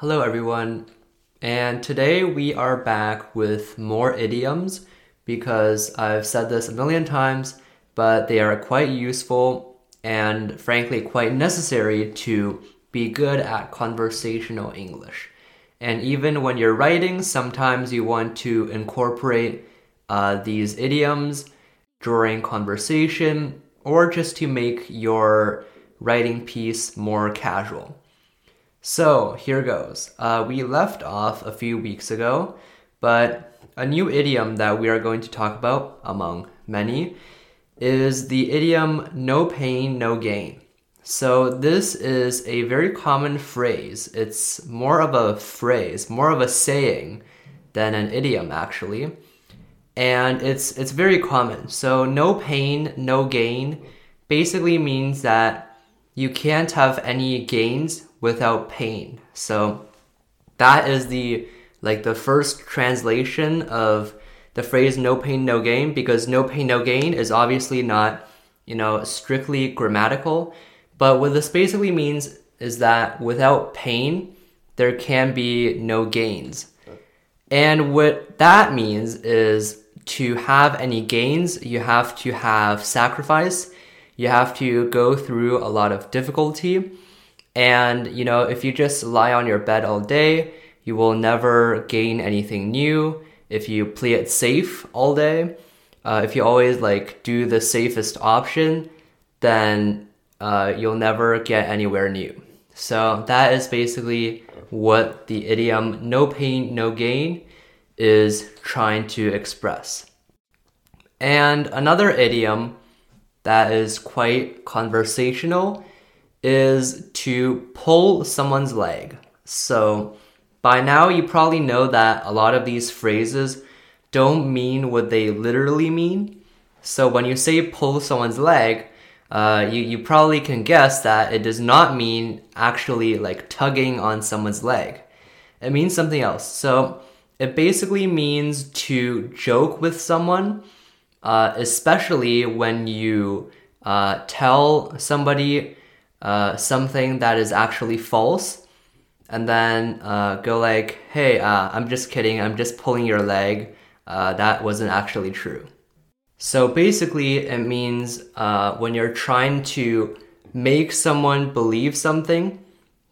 Hello, everyone. And today we are back with more idioms because I've said this a million times, but they are quite useful and frankly quite necessary to be good at conversational English. And even when you're writing, sometimes you want to incorporate uh, these idioms during conversation or just to make your writing piece more casual. So here goes. Uh, we left off a few weeks ago, but a new idiom that we are going to talk about, among many, is the idiom no pain, no gain. So, this is a very common phrase. It's more of a phrase, more of a saying than an idiom, actually. And it's, it's very common. So, no pain, no gain basically means that you can't have any gains without pain. So, that is the like the first translation of the phrase no pain no gain because no pain no gain is obviously not you know strictly grammatical but what this basically means is that without pain, there can be no gains. And what that means is to have any gains, you have to have sacrifice. You have to go through a lot of difficulty. And, you know, if you just lie on your bed all day, you will never gain anything new. If you play it safe all day, uh, if you always like do the safest option, then uh, you'll never get anywhere new. So that is basically what the idiom no pain, no gain is trying to express. And another idiom that is quite conversational is to pull someone's leg. So by now, you probably know that a lot of these phrases don't mean what they literally mean. So when you say pull someone's leg, uh, you, you probably can guess that it does not mean actually like tugging on someone's leg. It means something else. So it basically means to joke with someone, uh, especially when you uh, tell somebody uh, something that is actually false, and then uh, go like, "Hey, uh, I'm just kidding. I'm just pulling your leg. that wasn't actually true." So basically, it means uh, when you're trying to make someone believe something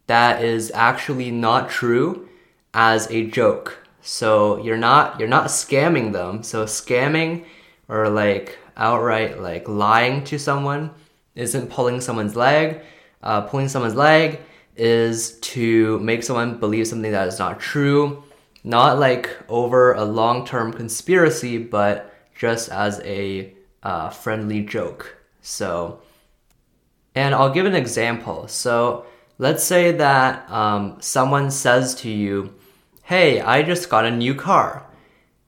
that is actually not true as a joke. So you're not you're not scamming them. So scamming or like outright like lying to someone isn't pulling someone's leg. Uh, pulling someone's leg is to make someone believe something that is not true. Not like over a long term conspiracy, but just as a uh, friendly joke. So, and I'll give an example. So, let's say that um, someone says to you, Hey, I just got a new car.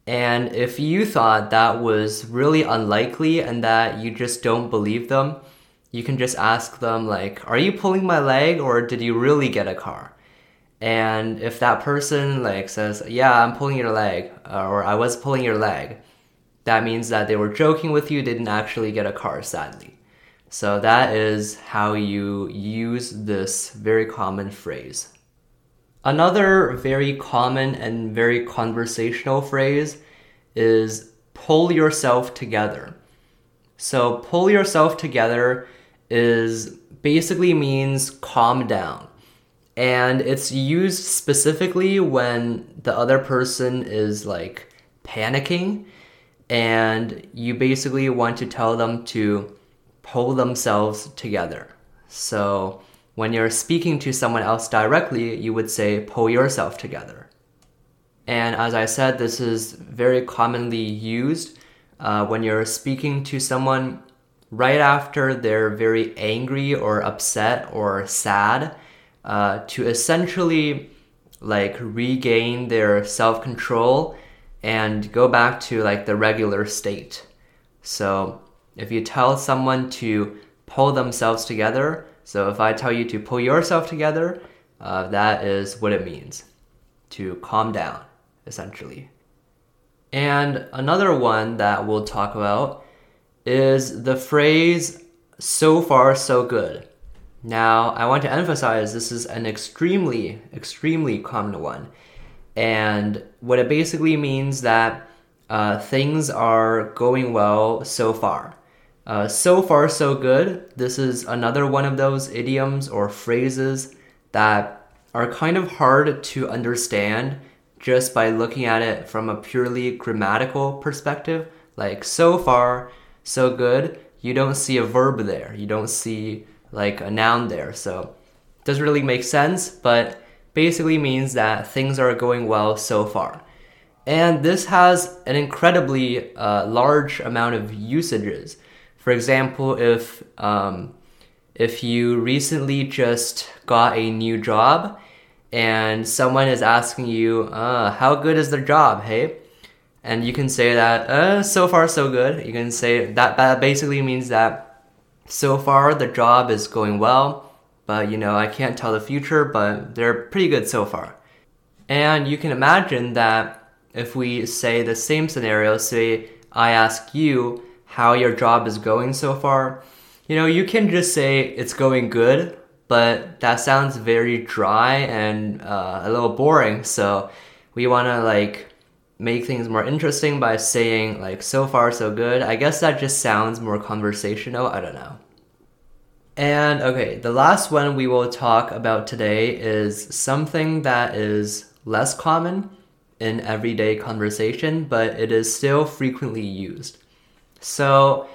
And if you thought that was really unlikely and that you just don't believe them, you can just ask them, like, Are you pulling my leg or did you really get a car? And if that person like says, "Yeah, I'm pulling your leg," uh, or "I was pulling your leg," that means that they were joking with you, didn't actually get a car, sadly. So that is how you use this very common phrase. Another very common and very conversational phrase is pull yourself together. So pull yourself together is basically means calm down. And it's used specifically when the other person is like panicking and you basically want to tell them to pull themselves together. So when you're speaking to someone else directly, you would say pull yourself together. And as I said, this is very commonly used uh, when you're speaking to someone right after they're very angry or upset or sad uh, to essentially like regain their self control and go back to like the regular state. So if you tell someone to pull themselves together, so if I tell you to pull yourself together, uh, that is what it means to calm down, essentially. And another one that we'll talk about is the phrase so far so good. Now, I want to emphasize this is an extremely, extremely common one. And what it basically means that uh, things are going well so far. Uh, so far, so good. This is another one of those idioms or phrases that are kind of hard to understand just by looking at it from a purely grammatical perspective. Like, so far, so good. You don't see a verb there. You don't see like a noun there. So it doesn't really make sense, but basically means that things are going well so far. And this has an incredibly uh, large amount of usages. For example, if um, if you recently just got a new job and someone is asking you, uh, "How good is the job?" Hey, and you can say that, uh, "So far, so good." You can say that. That basically means that so far, the job is going well, but you know, I can't tell the future, but they're pretty good so far. And you can imagine that if we say the same scenario, say I ask you how your job is going so far, you know, you can just say it's going good, but that sounds very dry and uh, a little boring. So we want to like make things more interesting by saying like so far so good. I guess that just sounds more conversational. I don't know. And okay, the last one we will talk about today is something that is less common in everyday conversation, but it is still frequently used. So,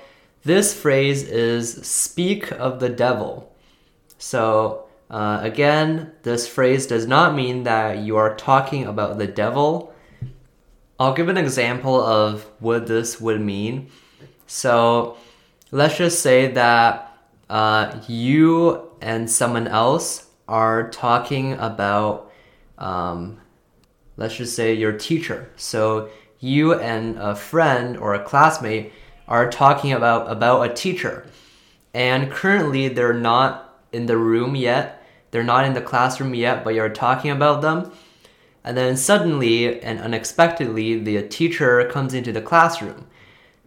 this phrase is speak of the devil. So, uh, again, this phrase does not mean that you are talking about the devil. I'll give an example of what this would mean. So, let's just say that uh, you and someone else are talking about, um, let's just say, your teacher. So, you and a friend or a classmate are talking about, about a teacher. And currently, they're not in the room yet they're not in the classroom yet, but you're talking about them. And then suddenly and unexpectedly, the teacher comes into the classroom.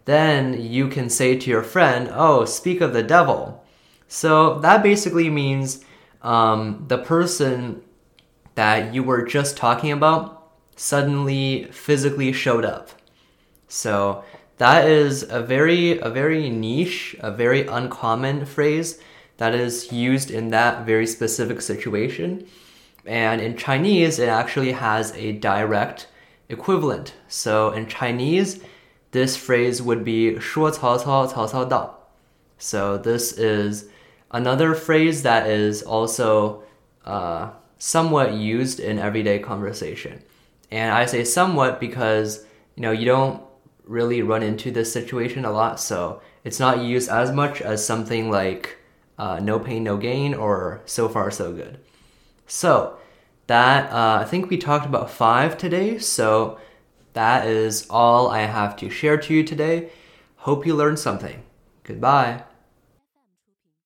Then you can say to your friend, Oh, speak of the devil. So that basically means um, the person that you were just talking about suddenly physically showed up. So that is a very a very niche, a very uncommon phrase that is used in that very specific situation. And in Chinese, it actually has a direct equivalent. So in Chinese, this phrase would be 说曹操,曹操到. So this is another phrase that is also uh, somewhat used in everyday conversation. And I say somewhat because you know you don't really run into this situation a lot, so it's not used as much as something like uh, no pain, no gain, or so far so good. So that uh, I think we talked about five today. So that is all I have to share to you today. Hope you learned something. Goodbye.